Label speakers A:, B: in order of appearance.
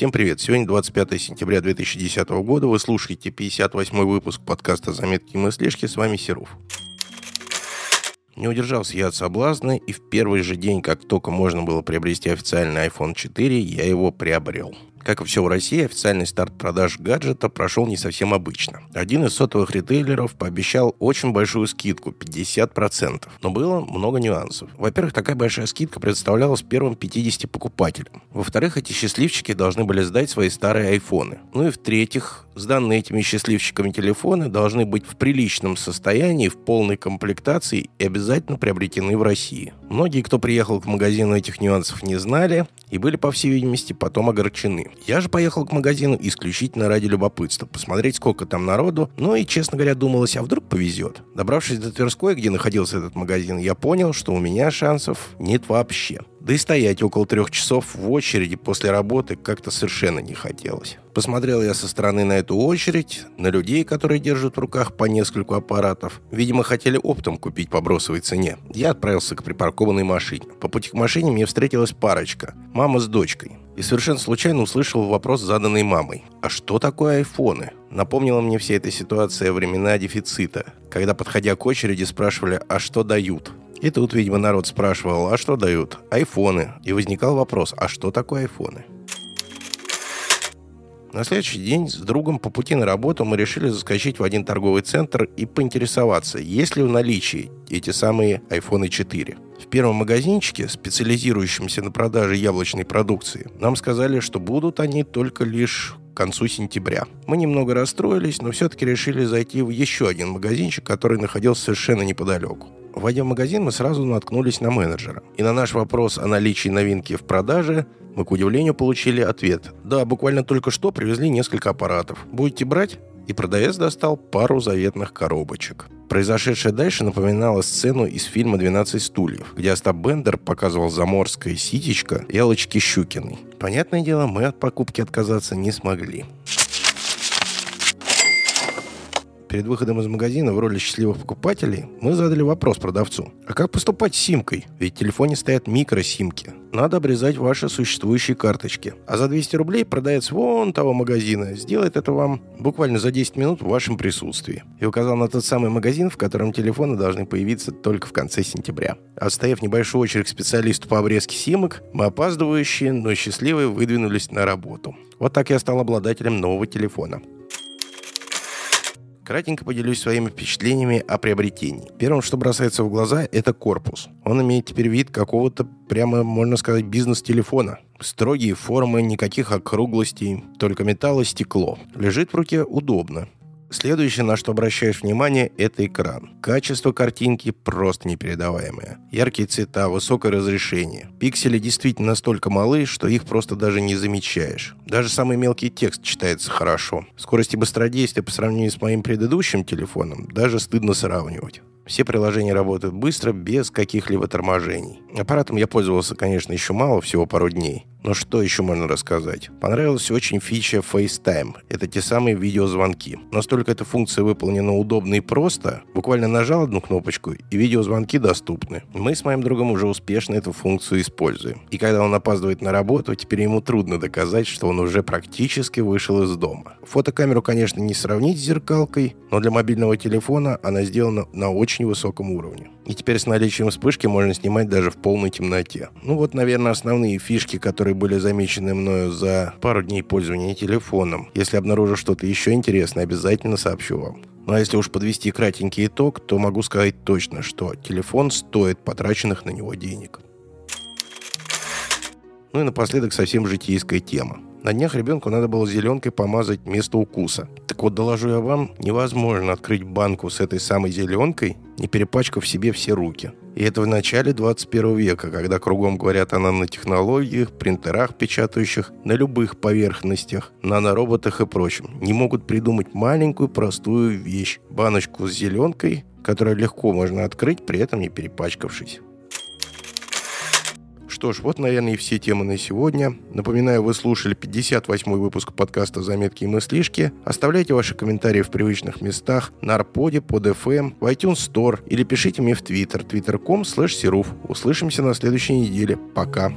A: Всем привет! Сегодня 25 сентября 2010 года. Вы слушаете 58 выпуск подкаста «Заметки и мыслишки». С вами Серов. Не удержался я от соблазна, и в первый же день, как только можно было приобрести официальный iPhone 4, я его приобрел. Как и все в России, официальный старт продаж гаджета прошел не совсем обычно. Один из сотовых ритейлеров пообещал очень большую скидку – 50%. Но было много нюансов. Во-первых, такая большая скидка представлялась первым 50 покупателям. Во-вторых, эти счастливчики должны были сдать свои старые айфоны. Ну и в-третьих, сданные этими счастливчиками телефоны должны быть в приличном состоянии, в полной комплектации и обязательно приобретены в России. Многие, кто приехал к магазину, этих нюансов не знали и были, по всей видимости, потом огорчены. Я же поехал к магазину исключительно ради любопытства, посмотреть, сколько там народу, ну и, честно говоря, думалось, а вдруг повезет. Добравшись до Тверской, где находился этот магазин, я понял, что у меня шансов нет вообще. Да и стоять около трех часов в очереди после работы как-то совершенно не хотелось. Посмотрел я со стороны на эту очередь, на людей, которые держат в руках по нескольку аппаратов. Видимо, хотели оптом купить по бросовой цене. Я отправился к припаркованной машине. По пути к машине мне встретилась парочка. Мама с дочкой. И совершенно случайно услышал вопрос, заданный мамой. «А что такое айфоны?» Напомнила мне вся эта ситуация времена дефицита, когда, подходя к очереди, спрашивали «А что дают?». И тут, видимо, народ спрашивал, а что дают? Айфоны. И возникал вопрос, а что такое айфоны? На следующий день с другом по пути на работу мы решили заскочить в один торговый центр и поинтересоваться, есть ли в наличии эти самые iPhone 4. В первом магазинчике, специализирующемся на продаже яблочной продукции, нам сказали, что будут они только лишь к концу сентября. Мы немного расстроились, но все-таки решили зайти в еще один магазинчик, который находился совершенно неподалеку. Войдя в магазин, мы сразу наткнулись на менеджера. И на наш вопрос о наличии новинки в продаже мы, к удивлению, получили ответ. Да, буквально только что привезли несколько аппаратов. Будете брать? И продавец достал пару заветных коробочек. Произошедшее дальше напоминало сцену из фильма «12 стульев», где Остап Бендер показывал заморское ситечко и Аллочки Щукиной. Понятное дело, мы от покупки отказаться не смогли. Перед выходом из магазина в роли счастливых покупателей мы задали вопрос продавцу. А как поступать с симкой? Ведь в телефоне стоят микросимки. Надо обрезать ваши существующие карточки. А за 200 рублей продавец вон того магазина сделает это вам буквально за 10 минут в вашем присутствии. И указал на тот самый магазин, в котором телефоны должны появиться только в конце сентября. Отстояв небольшую очередь к специалисту по обрезке симок, мы опаздывающие, но счастливые выдвинулись на работу. Вот так я стал обладателем нового телефона. Кратенько поделюсь своими впечатлениями о приобретении. Первым, что бросается в глаза, это корпус. Он имеет теперь вид какого-то, прямо можно сказать, бизнес-телефона. Строгие формы, никаких округлостей, только металл и стекло. Лежит в руке удобно. Следующее, на что обращаешь внимание, это экран. Качество картинки просто непередаваемое. Яркие цвета, высокое разрешение. Пиксели действительно настолько малы, что их просто даже не замечаешь. Даже самый мелкий текст читается хорошо. Скорость и быстродействие по сравнению с моим предыдущим телефоном даже стыдно сравнивать. Все приложения работают быстро, без каких-либо торможений. Аппаратом я пользовался, конечно, еще мало, всего пару дней. Но что еще можно рассказать? Понравилась очень фича FaceTime. Это те самые видеозвонки. Настолько эта функция выполнена удобно и просто. Буквально нажал одну кнопочку, и видеозвонки доступны. Мы с моим другом уже успешно эту функцию используем. И когда он опаздывает на работу, теперь ему трудно доказать, что он уже практически вышел из дома. Фотокамеру, конечно, не сравнить с зеркалкой, но для мобильного телефона она сделана на очень высоком уровне. И теперь с наличием вспышки можно снимать даже в полной темноте. Ну вот, наверное, основные фишки, которые были замечены мною за пару дней пользования телефоном. Если обнаружу что-то еще интересное, обязательно сообщу вам. Ну а если уж подвести кратенький итог, то могу сказать точно, что телефон стоит потраченных на него денег. Ну и напоследок совсем житейская тема. На днях ребенку надо было зеленкой помазать место укуса. Так вот, доложу я вам, невозможно открыть банку с этой самой зеленкой, не перепачкав себе все руки. И это в начале 21 века, когда кругом говорят о нанотехнологиях, принтерах, печатающих на любых поверхностях, нанороботах и прочем. Не могут придумать маленькую простую вещь. Баночку с зеленкой, которую легко можно открыть, при этом не перепачкавшись. Что ж, вот, наверное, и все темы на сегодня. Напоминаю, вы слушали 58-й выпуск подкаста «Заметки и мыслишки». Оставляйте ваши комментарии в привычных местах на Арподе, под FM, в iTunes Store или пишите мне в Twitter, twitter.com slash Услышимся на следующей неделе. Пока.